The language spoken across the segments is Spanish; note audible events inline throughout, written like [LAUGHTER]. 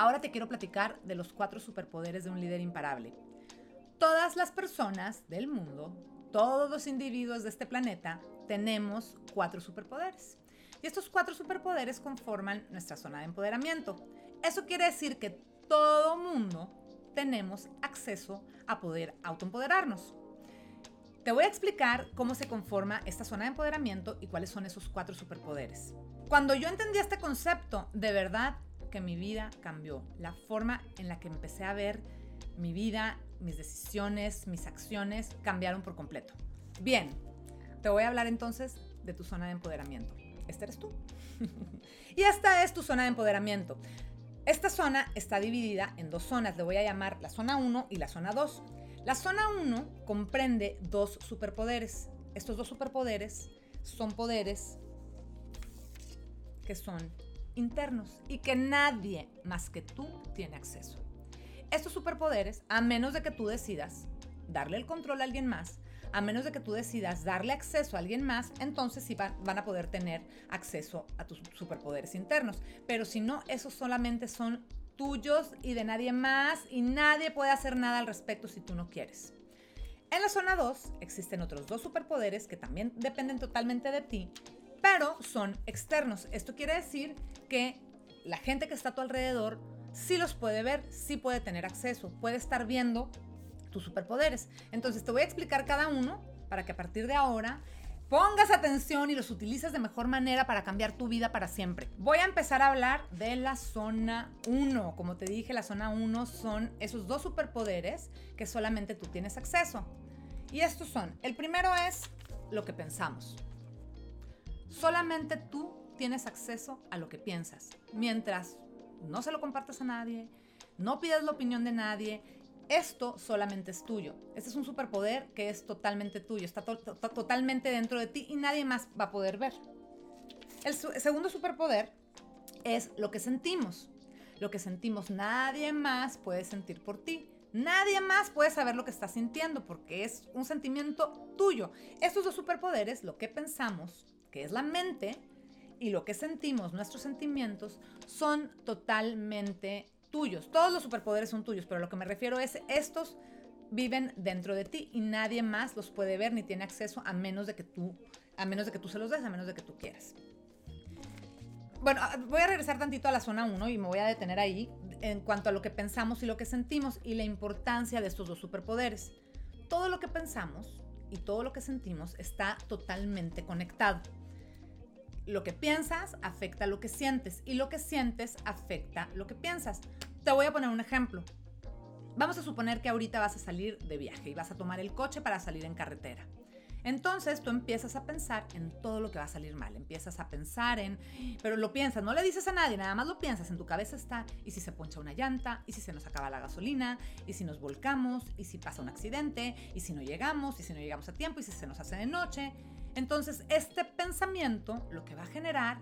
ahora te quiero platicar de los cuatro superpoderes de un líder imparable. Todas las personas del mundo, todos los individuos de este planeta, tenemos cuatro superpoderes. Y estos cuatro superpoderes conforman nuestra zona de empoderamiento. Eso quiere decir que todo mundo tenemos acceso a poder autoempoderarnos. Te voy a explicar cómo se conforma esta zona de empoderamiento y cuáles son esos cuatro superpoderes. Cuando yo entendí este concepto, de verdad que mi vida cambió. La forma en la que empecé a ver mi vida, mis decisiones, mis acciones cambiaron por completo. Bien, te voy a hablar entonces de tu zona de empoderamiento. Este eres tú. [LAUGHS] y esta es tu zona de empoderamiento. Esta zona está dividida en dos zonas. Le voy a llamar la zona 1 y la zona 2. La zona 1 comprende dos superpoderes. Estos dos superpoderes son poderes que son internos y que nadie más que tú tiene acceso. Estos superpoderes, a menos de que tú decidas darle el control a alguien más, a menos de que tú decidas darle acceso a alguien más, entonces sí van, a poder tener acceso a tus superpoderes internos. Pero si no, esos solamente son tuyos y de nadie más y nadie puede hacer nada al respecto si tú no quieres. En la zona 2 existen otros dos superpoderes que también dependen totalmente de ti pero son externos. Esto quiere decir que la gente que está a tu alrededor sí los puede ver, sí puede tener acceso, puede estar viendo tus superpoderes. Entonces te voy a explicar cada uno para que a partir de ahora pongas atención y los utilices de mejor manera para cambiar tu vida para siempre. Voy a empezar a hablar de la zona 1. Como te dije, la zona 1 son esos dos superpoderes que solamente tú tienes acceso. Y estos son, el primero es lo que pensamos. Solamente tú tienes acceso a lo que piensas. Mientras no se lo compartas a nadie, no pidas la opinión de nadie, esto solamente es tuyo. Este es un superpoder que es totalmente tuyo, está, totalmente dentro de ti y nadie más va a poder ver. El, el segundo superpoder es lo que sentimos. Lo que sentimos nadie más puede sentir por ti. Nadie más puede saber lo que estás sintiendo porque es un sentimiento tuyo. Estos dos superpoderes, lo que pensamos que es la mente, y lo que sentimos, nuestros sentimientos, son totalmente tuyos. Todos los superpoderes son tuyos, pero lo que me refiero es estos viven dentro de ti y nadie más los puede ver ni tiene acceso a menos de que tú, a menos de que tú se los des, a menos de que tú quieras. Bueno, ah, voy a regresar tantito a la zona 1 y me voy a detener ahí en cuanto a lo que pensamos y lo que sentimos y la importancia de estos dos superpoderes. Todo lo que pensamos y todo lo que sentimos está totalmente conectado lo que piensas afecta lo que sientes y lo que sientes afecta lo que piensas. Te voy a poner un ejemplo. Vamos a suponer que ahorita vas a salir de viaje y vas a tomar el coche para salir en carretera. Entonces tú empiezas a pensar en todo lo que va a salir mal, empiezas a pensar en, pero lo piensas, no le dices a nadie, nada más lo piensas, en tu cabeza está, y si se poncha una llanta, y si se nos acaba la gasolina, y si nos volcamos, y si pasa un accidente, y si no llegamos, y si no llegamos a tiempo, y si se nos hace de noche, entonces, este pensamiento lo que va a generar,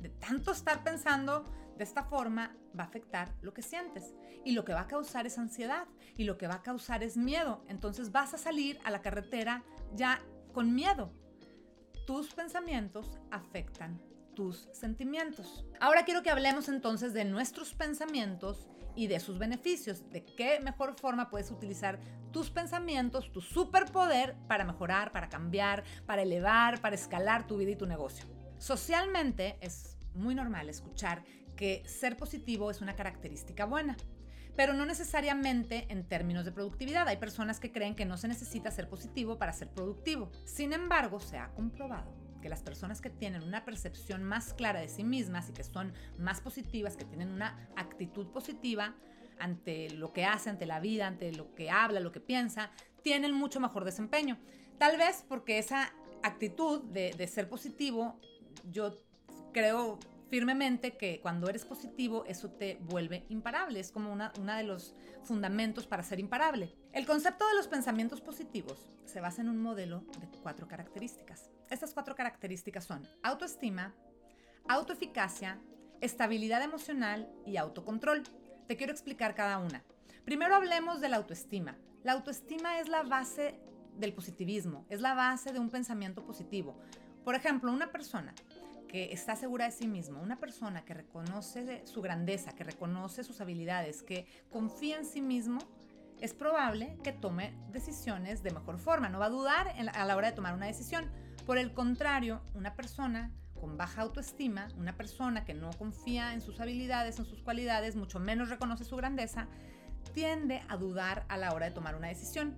de tanto estar pensando de esta forma, va a afectar lo que sientes. Y lo que va a causar es ansiedad. Y lo que va a causar es miedo. Entonces vas a salir a la carretera ya con miedo. Tus pensamientos afectan tus sentimientos. Ahora quiero que hablemos entonces de nuestros pensamientos y de sus beneficios, de qué mejor forma puedes utilizar tus pensamientos, tu superpoder para mejorar, para cambiar, para elevar, para escalar tu vida y tu negocio. Socialmente es muy normal escuchar que ser positivo es una característica buena, pero no necesariamente en términos de productividad. Hay personas que creen que no se necesita ser positivo para ser productivo. Sin embargo, se ha comprobado que las personas que tienen una percepción más clara de sí mismas y que son más positivas, que tienen una actitud positiva ante lo que hace, ante la vida, ante lo que habla, lo que piensa, tienen mucho mejor desempeño. Tal vez porque esa actitud de, de ser positivo, yo creo firmemente que cuando eres positivo eso te vuelve imparable, es como uno una de los fundamentos para ser imparable. El concepto de los pensamientos positivos se basa en un modelo de cuatro características. Estas cuatro características son autoestima, autoeficacia, estabilidad emocional y autocontrol. Te quiero explicar cada una. Primero hablemos de la autoestima. La autoestima es la base del positivismo, es la base de un pensamiento positivo. Por ejemplo, una persona que está segura de sí mismo, una persona que reconoce su grandeza, que reconoce sus habilidades, que confía en sí mismo, es probable que tome decisiones de mejor forma. No va a dudar a la hora de tomar una decisión. Por el contrario, una persona con baja autoestima, una persona que no confía en sus habilidades, en sus cualidades, mucho menos reconoce su grandeza, tiende a dudar a la hora de tomar una decisión.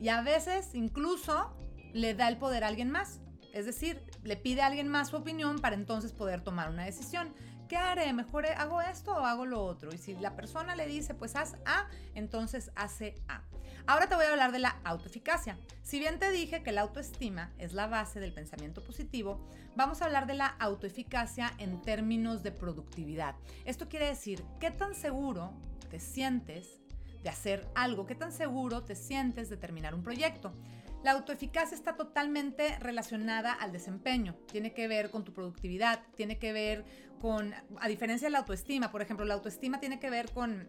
Y a veces incluso le da el poder a alguien más. Es decir, le pide a alguien más su opinión para entonces poder tomar una decisión. ¿Qué haré? ¿Mejor hago esto o hago lo otro? Y si la persona le dice, pues haz A, entonces hace A. Ahora te voy a hablar de la autoeficacia. Si bien te dije que la autoestima es la base del pensamiento positivo, vamos a hablar de la autoeficacia en términos de productividad. Esto quiere decir, ¿qué tan seguro te sientes de hacer algo? ¿Qué tan seguro te sientes de terminar un proyecto? La autoeficacia está totalmente relacionada al desempeño, tiene que ver con tu productividad, tiene que ver con, a diferencia de la autoestima, por ejemplo, la autoestima tiene que ver con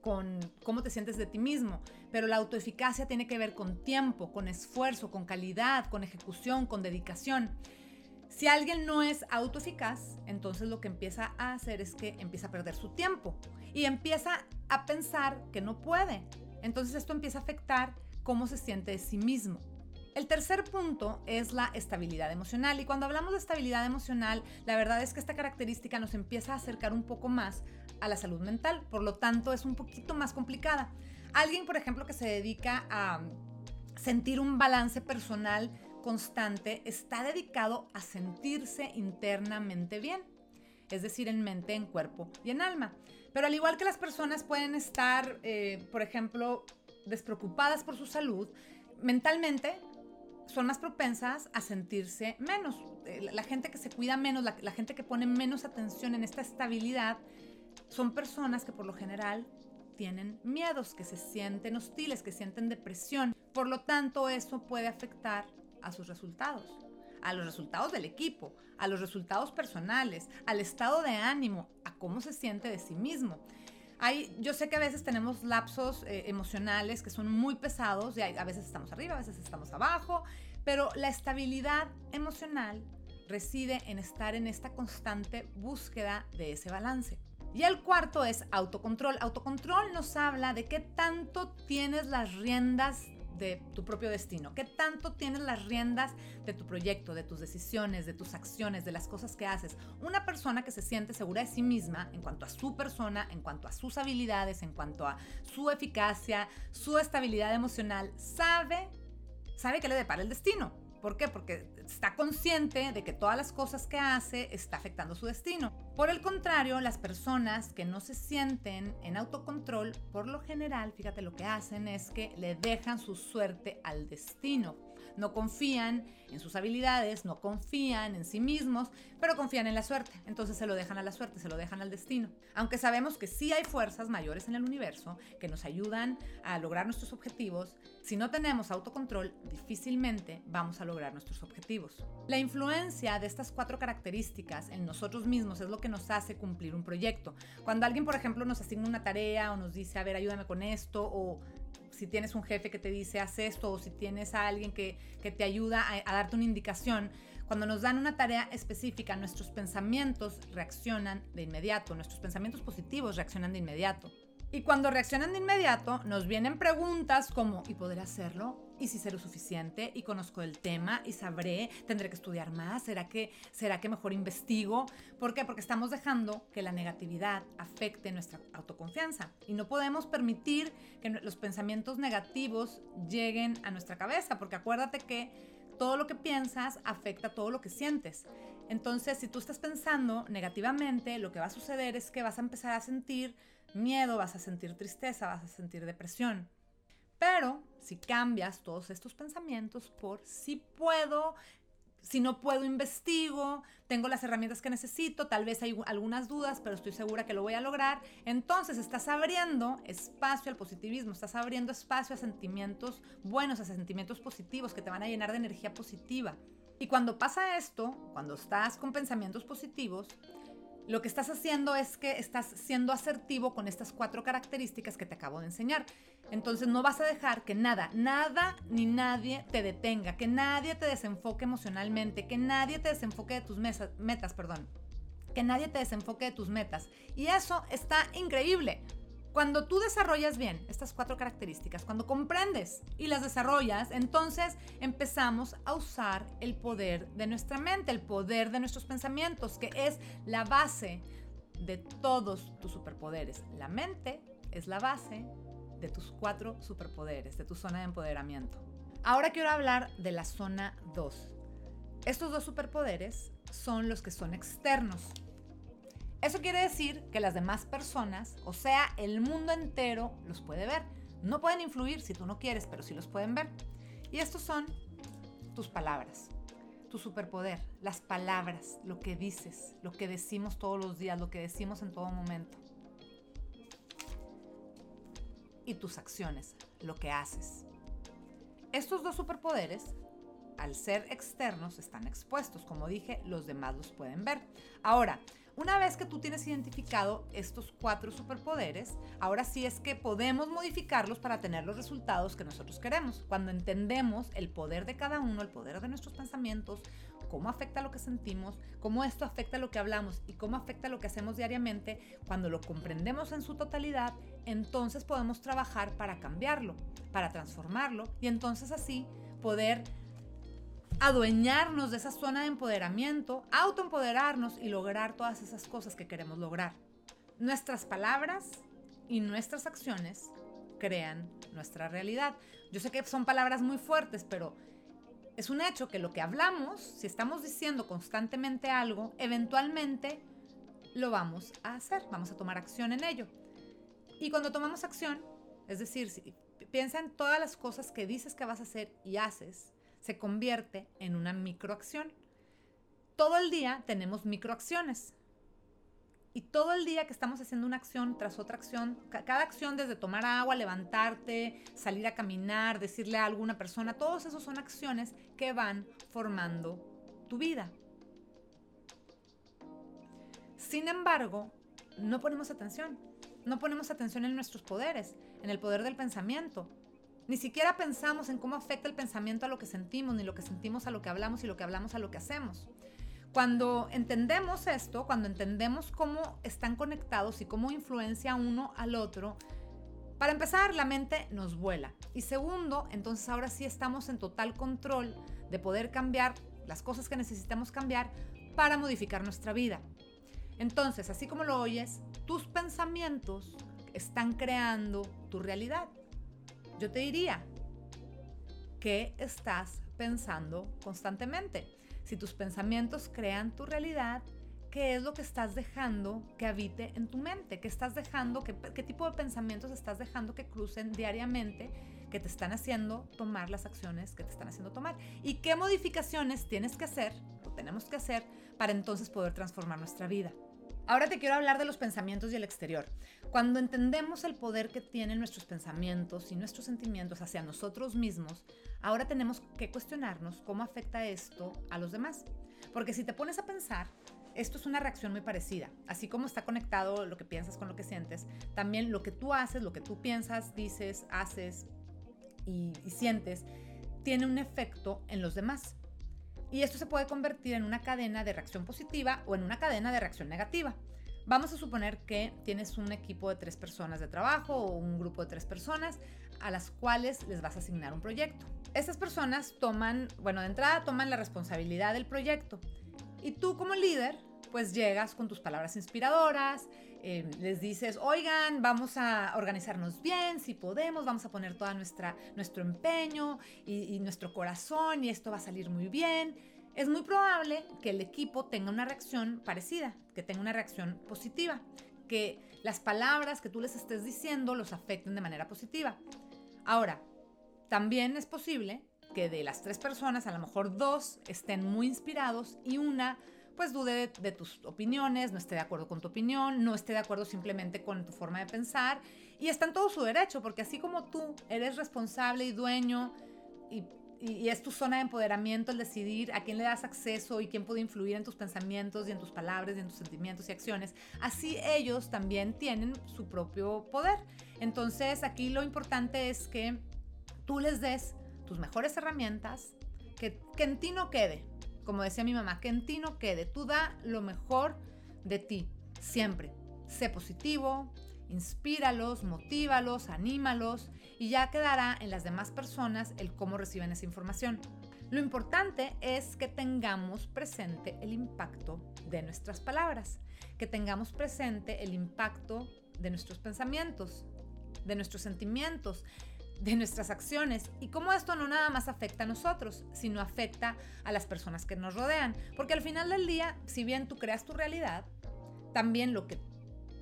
con cómo te sientes de ti mismo, pero la autoeficacia tiene que ver con tiempo, con esfuerzo, con calidad, con ejecución, con dedicación. Si alguien no es autoeficaz, entonces lo que empieza a hacer es que empieza a perder su tiempo y empieza a pensar que no puede. Entonces esto empieza a afectar cómo se siente de sí mismo. El tercer punto es la estabilidad emocional y cuando hablamos de estabilidad emocional, la verdad es que esta característica nos empieza a acercar un poco más a la salud mental, por lo tanto es un poquito más complicada. Alguien, por ejemplo, que se dedica a sentir un balance personal constante, está dedicado a sentirse internamente bien, es decir, en mente, en cuerpo y en alma. Pero al igual que las personas pueden estar, eh, por ejemplo, despreocupadas por su salud, mentalmente son más propensas a sentirse menos. Eh, la gente que se cuida menos, la, gente que pone menos atención en esta estabilidad, son personas que por lo general tienen miedos, que se sienten hostiles, que sienten depresión. Por lo tanto, eso puede afectar a sus resultados, a los resultados del equipo, a los resultados personales, al estado de ánimo, a cómo se siente de sí mismo yo sé que a veces tenemos lapsos eh, emocionales que son muy pesados y a veces estamos arriba, a veces estamos abajo, pero la estabilidad emocional reside en estar en esta constante búsqueda de ese balance. Y el cuarto es autocontrol. Autocontrol nos habla de qué tanto tienes las riendas de tu propio destino, qué tanto tienes las riendas de tu proyecto, de tus decisiones, de tus acciones, de las cosas que haces. Una persona que se siente segura de sí misma en cuanto a su persona, en cuanto a sus habilidades, en cuanto a su eficacia, su estabilidad emocional, sabe, sabe que le depara el destino. ¿Por qué? Porque está consciente de que todas las cosas que hace está afectando su destino. Por el contrario, las personas que no se sienten en autocontrol, por lo general, fíjate lo que hacen es que le dejan su suerte al destino no confían en sus habilidades, no confían en sí mismos, pero confían en la suerte. Entonces se lo dejan a la suerte, se lo dejan al destino. Aunque sabemos que sí hay fuerzas mayores en el universo que nos ayudan a lograr nuestros objetivos, si no tenemos autocontrol, difícilmente vamos a lograr nuestros objetivos. La influencia de estas cuatro características en nosotros mismos es lo que nos hace cumplir un proyecto. Cuando alguien, por ejemplo, nos asigna una tarea o nos dice, a ver, ayúdame con esto, o si tienes un jefe que te dice haz esto o si tienes a alguien que, te ayuda a, a, darte una indicación, cuando nos dan una tarea específica, nuestros pensamientos reaccionan de inmediato, nuestros pensamientos positivos reaccionan de inmediato. Y cuando reaccionan de inmediato, nos vienen preguntas como, ¿y poder hacerlo? ¿Y si lo suficiente? ¿Y conozco el tema? ¿Y sabré? ¿Tendré que estudiar más? ¿Será que, ¿Será que mejor investigo? ¿Por qué? Porque estamos dejando que la negatividad afecte nuestra autoconfianza. Y no podemos permitir que los pensamientos negativos lleguen a nuestra cabeza, porque acuérdate que todo lo que piensas afecta todo lo que sientes. Entonces, si tú estás pensando negativamente, lo que va a suceder es que vas a empezar a sentir miedo, vas a sentir tristeza, vas a sentir depresión. Pero si cambias todos estos pensamientos por si puedo, si no puedo, investigo, tengo las herramientas que necesito, tal vez hay algunas dudas, pero estoy segura que lo voy a lograr. Entonces estás abriendo espacio al positivismo, estás abriendo espacio a sentimientos buenos, a sentimientos positivos que te van a llenar de energía positiva. Y cuando pasa esto, cuando estás con pensamientos positivos, lo que estás haciendo es que estás siendo asertivo con estas cuatro características que te acabo de enseñar. Entonces no vas a dejar que nada, nada ni nadie te detenga, que nadie te desenfoque emocionalmente, que nadie te desenfoque de tus metas, perdón, que nadie te desenfoque de tus metas. Y eso está increíble. Cuando tú desarrollas bien estas cuatro características, cuando comprendes y las desarrollas, entonces empezamos a usar el poder de nuestra mente, el poder de nuestros pensamientos, que es la base de todos tus superpoderes. La mente es la base de tus cuatro superpoderes, de tu zona de empoderamiento. Ahora quiero hablar de la zona 2. Estos dos superpoderes son los que son externos. Eso quiere decir que las demás personas, o sea, el mundo entero, los puede ver. No pueden influir si tú no quieres, pero sí los pueden ver. Y estos son tus palabras, tu superpoder, las palabras, lo que dices, lo que decimos todos los días, lo que decimos en todo momento. Y tus acciones, lo que haces. Estos dos superpoderes, al ser externos, están expuestos. Como dije, los demás los pueden ver. Ahora, una vez que tú tienes identificado estos cuatro superpoderes, ahora sí es que podemos modificarlos para tener los resultados que nosotros queremos. Cuando entendemos el poder de cada uno, el poder de nuestros pensamientos, cómo afecta lo que sentimos, cómo esto afecta lo que hablamos y cómo afecta lo que hacemos diariamente, cuando lo comprendemos en su totalidad, entonces podemos trabajar para cambiarlo, para transformarlo y entonces así poder adueñarnos de esa zona de empoderamiento, autoempoderarnos y lograr todas esas cosas que queremos lograr. Nuestras palabras y nuestras acciones crean nuestra realidad. Yo sé que son palabras muy fuertes, pero es un hecho que lo que hablamos, si estamos diciendo constantemente algo, eventualmente lo vamos a hacer, vamos a tomar acción en ello. Y cuando tomamos acción, es decir, si, piensa en todas las cosas que dices que vas a hacer y haces, se convierte en una microacción. Todo el día tenemos microacciones. Y todo el día que estamos haciendo una acción tras otra acción, cada acción desde tomar agua, levantarte, salir a caminar, decirle a alguna persona, todos esos son acciones que van formando tu vida. Sin embargo, no ponemos atención. No ponemos atención en nuestros poderes, en el poder del pensamiento, ni siquiera pensamos en cómo afecta el pensamiento a lo que sentimos, ni lo que sentimos a lo que hablamos y lo que hablamos a lo que hacemos. Cuando entendemos esto, cuando entendemos cómo están conectados y cómo influencia uno al otro, para empezar, la mente nos vuela. Y segundo, entonces ahora sí estamos en total control de poder cambiar las cosas que necesitamos cambiar para modificar nuestra vida. Entonces, así como lo oyes, tus pensamientos están creando tu realidad yo te diría, ¿qué estás pensando constantemente? Si tus pensamientos crean tu realidad, ¿qué es lo que estás dejando que habite en tu mente? ¿Qué estás dejando, qué, tipo de pensamientos estás dejando que crucen diariamente, que te están haciendo tomar las acciones que te están haciendo tomar? ¿Y qué modificaciones tienes que hacer o tenemos que hacer para entonces poder transformar nuestra vida? Ahora te quiero hablar de los pensamientos y el exterior. Cuando entendemos el poder que tienen nuestros pensamientos y nuestros sentimientos hacia nosotros mismos, ahora tenemos que cuestionarnos cómo afecta esto a los demás. Porque si te pones a pensar, esto es una reacción muy parecida. Así como está conectado lo que piensas con lo que sientes, también lo que tú haces, lo que tú piensas, dices, haces y, y sientes, tiene un efecto en los demás. Y esto se puede convertir en una cadena de reacción positiva o en una cadena de reacción negativa. Vamos a suponer que tienes un equipo de tres personas de trabajo o un grupo de tres personas a las cuales les vas a asignar un proyecto. Estas personas toman, bueno, de entrada toman la responsabilidad del proyecto y tú como líder pues llegas con tus palabras inspiradoras, eh, les dices, oigan, vamos a organizarnos bien, si podemos, vamos a poner todo nuestro empeño y, nuestro corazón y esto va a salir muy bien. Es muy probable que el equipo tenga una reacción parecida, que tenga una reacción positiva, que las palabras que tú les estés diciendo los afecten de manera positiva. Ahora, también es posible que de las tres personas, a lo mejor dos estén muy inspirados y una pues dude de, tus opiniones, no esté de acuerdo con tu opinión, no esté de acuerdo simplemente con tu forma de pensar. Y está en todo su derecho, porque así como tú eres responsable y dueño y es tu zona de empoderamiento el decidir a quién le das acceso y quién puede influir en tus pensamientos y en tus palabras y en tus sentimientos y acciones. Así ellos también tienen su propio poder. Entonces aquí lo importante es que tú les des tus mejores herramientas, que, que en ti no quede, como decía mi mamá, que en quede. Tú da lo mejor de ti, siempre. Sé positivo, inspíralos, motívalos, anímalos y ya quedará en las demás personas el cómo reciben esa información. Lo importante es que tengamos presente el impacto de nuestras palabras, que tengamos presente el impacto de nuestros pensamientos, de nuestros sentimientos, de nuestras acciones y cómo esto no nada más afecta a nosotros, sino afecta a las personas que nos rodean. Porque al final del día, si bien tú creas tu realidad, también lo que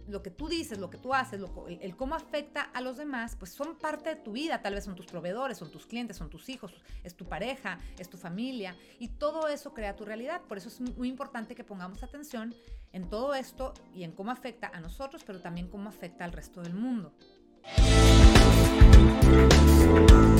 lo que tú dices, lo que tú haces, el, cómo afecta a los demás, pues son parte de tu vida. Tal vez son tus proveedores, son tus clientes, son tus hijos, es tu pareja, es tu familia. Y todo eso crea tu realidad. Por eso es muy importante que pongamos atención en todo esto y en cómo afecta a nosotros, pero también cómo afecta al resto del mundo. Thank you.